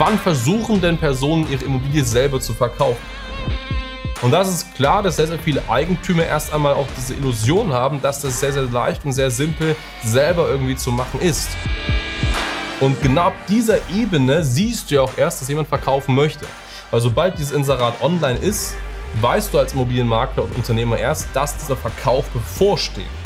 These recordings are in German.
wann versuchen denn Personen ihre Immobilie selber zu verkaufen? Und das ist klar, dass sehr, sehr viele Eigentümer erst einmal auch diese Illusion haben, dass das sehr, sehr leicht und sehr simpel selber irgendwie zu machen ist. Und genau ab dieser Ebene siehst du ja auch erst, dass jemand verkaufen möchte. Weil sobald dieses Inserat online ist, weißt du als Immobilienmakler und Unternehmer erst, dass dieser Verkauf bevorsteht.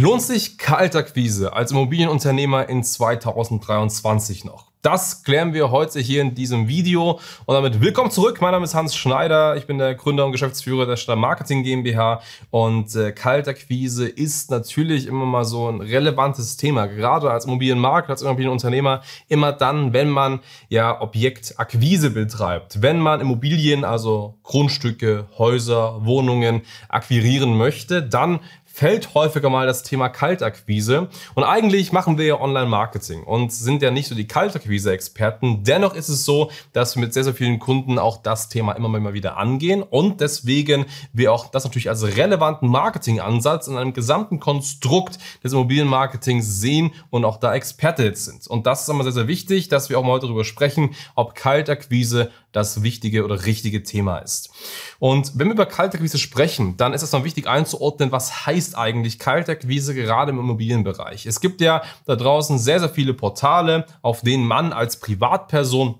Lohnt sich Kaltakquise als Immobilienunternehmer in 2023 noch? Das klären wir heute hier in diesem Video. Und damit willkommen zurück. Mein Name ist Hans Schneider. Ich bin der Gründer und Geschäftsführer der Stadt Marketing GmbH. Und äh, Kaltakquise ist natürlich immer mal so ein relevantes Thema. Gerade als Immobilienmakler, als Immobilienunternehmer. Immer dann, wenn man ja Objektakquise betreibt. Wenn man Immobilien, also Grundstücke, Häuser, Wohnungen akquirieren möchte, dann fällt häufiger mal das Thema Kaltakquise. Und eigentlich machen wir ja Online-Marketing und sind ja nicht so die Kaltakquise-Experten. Dennoch ist es so, dass wir mit sehr, sehr vielen Kunden auch das Thema immer mal wieder angehen und deswegen wir auch das natürlich als relevanten Marketingansatz in einem gesamten Konstrukt des Immobilienmarketings sehen und auch da Experte sind. Und das ist immer sehr, sehr wichtig, dass wir auch mal darüber sprechen, ob Kaltakquise das wichtige oder richtige Thema ist. Und wenn wir über Kaltakquise sprechen, dann ist es noch wichtig einzuordnen, was heißt eigentlich Kaltakquise gerade im Immobilienbereich. Es gibt ja da draußen sehr, sehr viele Portale, auf denen man als Privatperson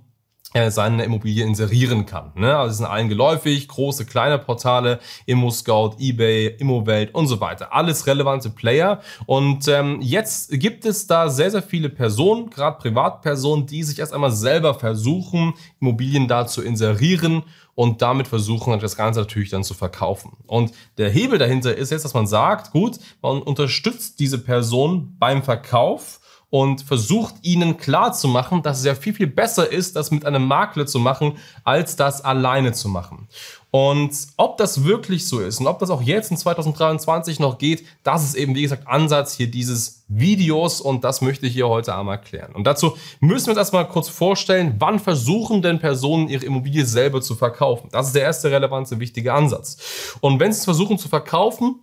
seine Immobilie inserieren kann. Ne? Also sind allen geläufig, große, kleine Portale, ImmoScout, eBay, Immowelt und so weiter. Alles relevante Player. Und ähm, jetzt gibt es da sehr, sehr viele Personen, gerade Privatpersonen, die sich erst einmal selber versuchen, Immobilien da zu inserieren und damit versuchen, das Ganze natürlich dann zu verkaufen. Und der Hebel dahinter ist jetzt, dass man sagt, gut, man unterstützt diese Person beim Verkauf und versucht ihnen klarzumachen, dass es ja viel, viel besser ist, das mit einem Makler zu machen, als das alleine zu machen. Und ob das wirklich so ist und ob das auch jetzt in 2023 noch geht, das ist eben, wie gesagt, Ansatz hier dieses Videos und das möchte ich hier heute einmal klären. Und dazu müssen wir uns erstmal kurz vorstellen, wann versuchen denn Personen ihre Immobilie selber zu verkaufen? Das ist der erste relevante, wichtige Ansatz. Und wenn sie es versuchen zu verkaufen,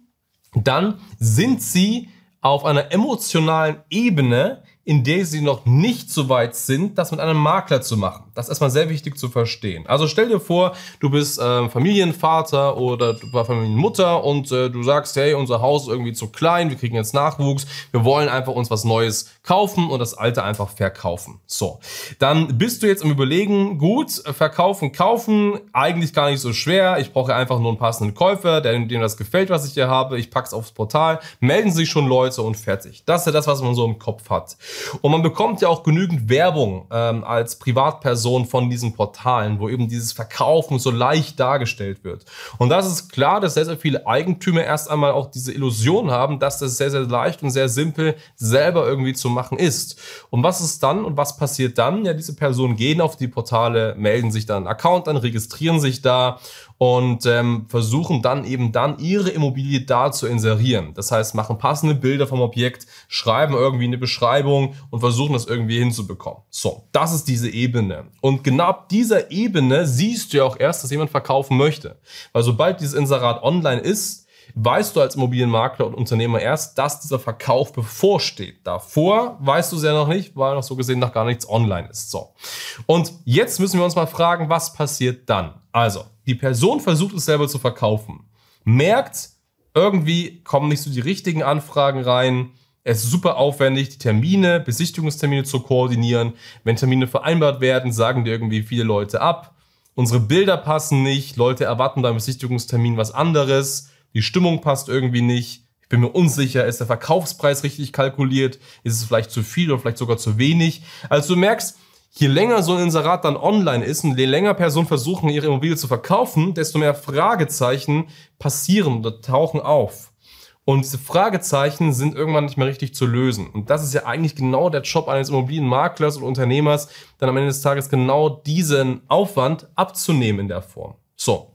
dann sind sie auf einer emotionalen Ebene, in der sie noch nicht so weit sind, das mit einem Makler zu machen. Das ist erstmal sehr wichtig zu verstehen. Also stell dir vor, du bist äh, Familienvater oder du war Familienmutter und äh, du sagst, hey, unser Haus ist irgendwie zu klein, wir kriegen jetzt Nachwuchs, wir wollen einfach uns was Neues kaufen und das alte einfach verkaufen. So, dann bist du jetzt im Überlegen, gut, verkaufen, kaufen, eigentlich gar nicht so schwer. Ich brauche einfach nur einen passenden Käufer, der, dem das gefällt, was ich hier habe. Ich pack's aufs Portal, melden sich schon Leute und fertig. Das ist ja das, was man so im Kopf hat. Und man bekommt ja auch genügend Werbung ähm, als Privatperson von diesen Portalen, wo eben dieses Verkaufen so leicht dargestellt wird. Und das ist klar, dass sehr, sehr viele Eigentümer erst einmal auch diese Illusion haben, dass das sehr, sehr leicht und sehr simpel selber irgendwie zu machen ist. Und was ist dann und was passiert dann? Ja, diese Personen gehen auf die Portale, melden sich dann einen Account an, registrieren sich da und ähm, versuchen dann eben dann ihre Immobilie da zu inserieren. Das heißt, machen passende Bilder vom Objekt, schreiben irgendwie eine Beschreibung und versuchen das irgendwie hinzubekommen. So, das ist diese Ebene. Und genau ab dieser Ebene siehst du ja auch erst, dass jemand verkaufen möchte. Weil sobald dieses Inserat online ist, weißt du als Immobilienmakler und Unternehmer erst, dass dieser Verkauf bevorsteht. Davor weißt du es ja noch nicht, weil noch so gesehen noch gar nichts online ist. So. Und jetzt müssen wir uns mal fragen, was passiert dann? Also, die Person versucht es selber zu verkaufen, merkt, irgendwie kommen nicht so die richtigen Anfragen rein. Es ist super aufwendig, die Termine, Besichtigungstermine zu koordinieren. Wenn Termine vereinbart werden, sagen dir irgendwie viele Leute ab. Unsere Bilder passen nicht, Leute erwarten beim Besichtigungstermin was anderes, die Stimmung passt irgendwie nicht. Ich bin mir unsicher, ist der Verkaufspreis richtig kalkuliert? Ist es vielleicht zu viel oder vielleicht sogar zu wenig? Also du merkst, je länger so ein Inserat dann online ist und je länger Personen versuchen, ihre Immobilie zu verkaufen, desto mehr Fragezeichen passieren oder tauchen auf. Und diese Fragezeichen sind irgendwann nicht mehr richtig zu lösen. Und das ist ja eigentlich genau der Job eines Immobilienmaklers und Unternehmers, dann am Ende des Tages genau diesen Aufwand abzunehmen in der Form. So.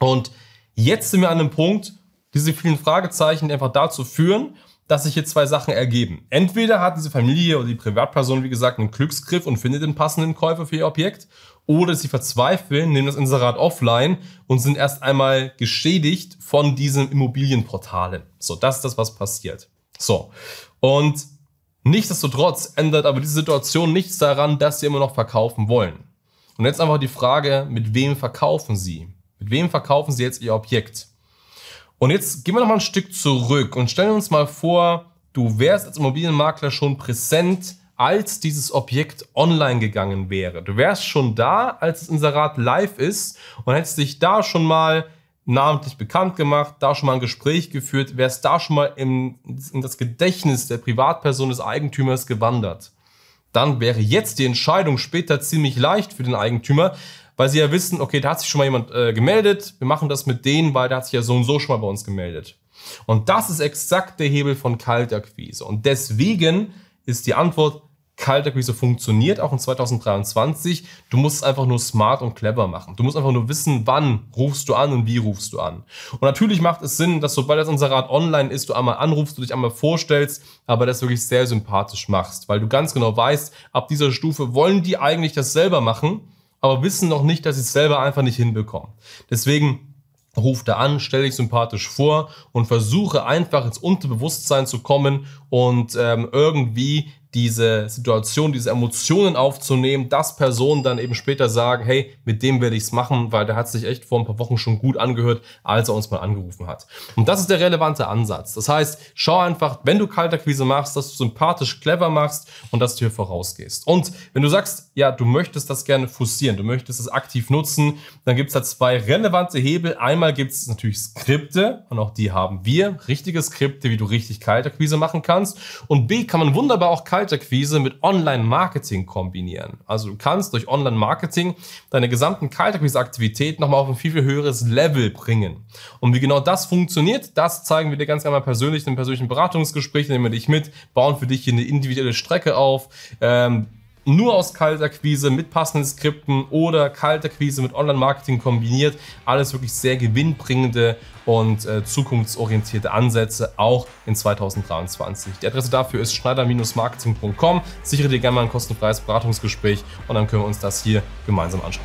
Und jetzt sind wir an einem Punkt, diese vielen Fragezeichen einfach dazu führen, dass sich hier zwei Sachen ergeben. Entweder hat diese Familie oder die Privatperson, wie gesagt, einen Glücksgriff und findet den passenden Käufer für ihr Objekt. oder sie verzweifeln, nehmen das Inserat offline und sind erst einmal geschädigt von diesen Immobilienportalen. So, das ist das, was passiert. So. Und nichtsdestotrotz ändert aber diese Situation nichts daran, dass sie immer noch verkaufen wollen. Und jetzt einfach die Frage, mit wem verkaufen sie? Mit wem verkaufen sie jetzt ihr Objekt? Und jetzt gehen wir noch mal ein Stück zurück und stellen uns mal vor, du wärst als Immobilienmakler schon präsent, als dieses Objekt online gegangen wäre. Du wärst schon da, als das Inserat live ist und hättest dich da schon mal namentlich bekannt gemacht, da schon mal ein Gespräch geführt, wärst da schon mal in, in das Gedächtnis der Privatperson des Eigentümers gewandert. Dann wäre jetzt die Entscheidung später ziemlich leicht für den Eigentümer, weil sie ja wissen, okay, da hat sich schon mal jemand äh, gemeldet, wir machen das mit denen, weil der hat sich ja so und so schon mal bei uns gemeldet. Und das ist exakt der Hebel von Kaltakquise. Und deswegen ist die Antwort, Kaltakquise funktioniert auch in 2023. Du musst es einfach nur smart und clever machen. Du musst einfach nur wissen, wann rufst du an und wie rufst du an. Und natürlich macht es Sinn, dass sobald das Inserat online ist, du einmal anrufst, du dich einmal vorstellst, aber das wirklich sehr sympathisch machst, weil du ganz genau weißt, ab dieser Stufe wollen die eigentlich das selber machen aber wissen noch nicht, dass sie es selber einfach nicht hinbekommen. Deswegen ruf da an, stell dich sympathisch vor und versuche einfach ins Unterbewusstsein zu kommen und ähm, irgendwie diese Situation, diese Emotionen aufzunehmen, dass Personen dann eben später sagen, hey, mit dem werde ich es machen, weil der hat sich echt vor ein paar Wochen schon gut angehört, als er uns mal angerufen hat. Und das ist der relevante Ansatz. Das heißt, schau einfach, wenn du Kaltakquise machst, dass du sympathisch clever machst und dass du hier vorausgehst. Und wenn du sagst, ja, du möchtest das gerne fussieren, du möchtest es aktiv nutzen, dann gibt es da zwei relevante Hebel. Einmal gibt es natürlich Skripte und auch die haben wir, richtige Skripte, wie du richtig Kaltakquise machen kannst. Und B kann man wunderbar auch Kaltakquise Kaltakquise mit Online-Marketing kombinieren. Also du kannst durch Online-Marketing deine gesamten Kaltakquise-Aktivität nochmal auf ein viel, viel höheres Level bringen. Und wie genau das funktioniert, das zeigen wir dir ganz einmal persönlich in einem persönlichen Beratungsgespräch, nehmen wir dich mit, bauen für dich hier eine individuelle Strecke auf, ähm, nur aus Kaltakquise mit passenden Skripten oder Kaltakquise mit Online-Marketing kombiniert. Alles wirklich sehr gewinnbringende und äh, zukunftsorientierte Ansätze, auch in 2023. Die Adresse dafür ist schneider-marketing.com. Sichere dir gerne mal ein kostenfreies Beratungsgespräch und dann können wir uns das hier gemeinsam anschauen.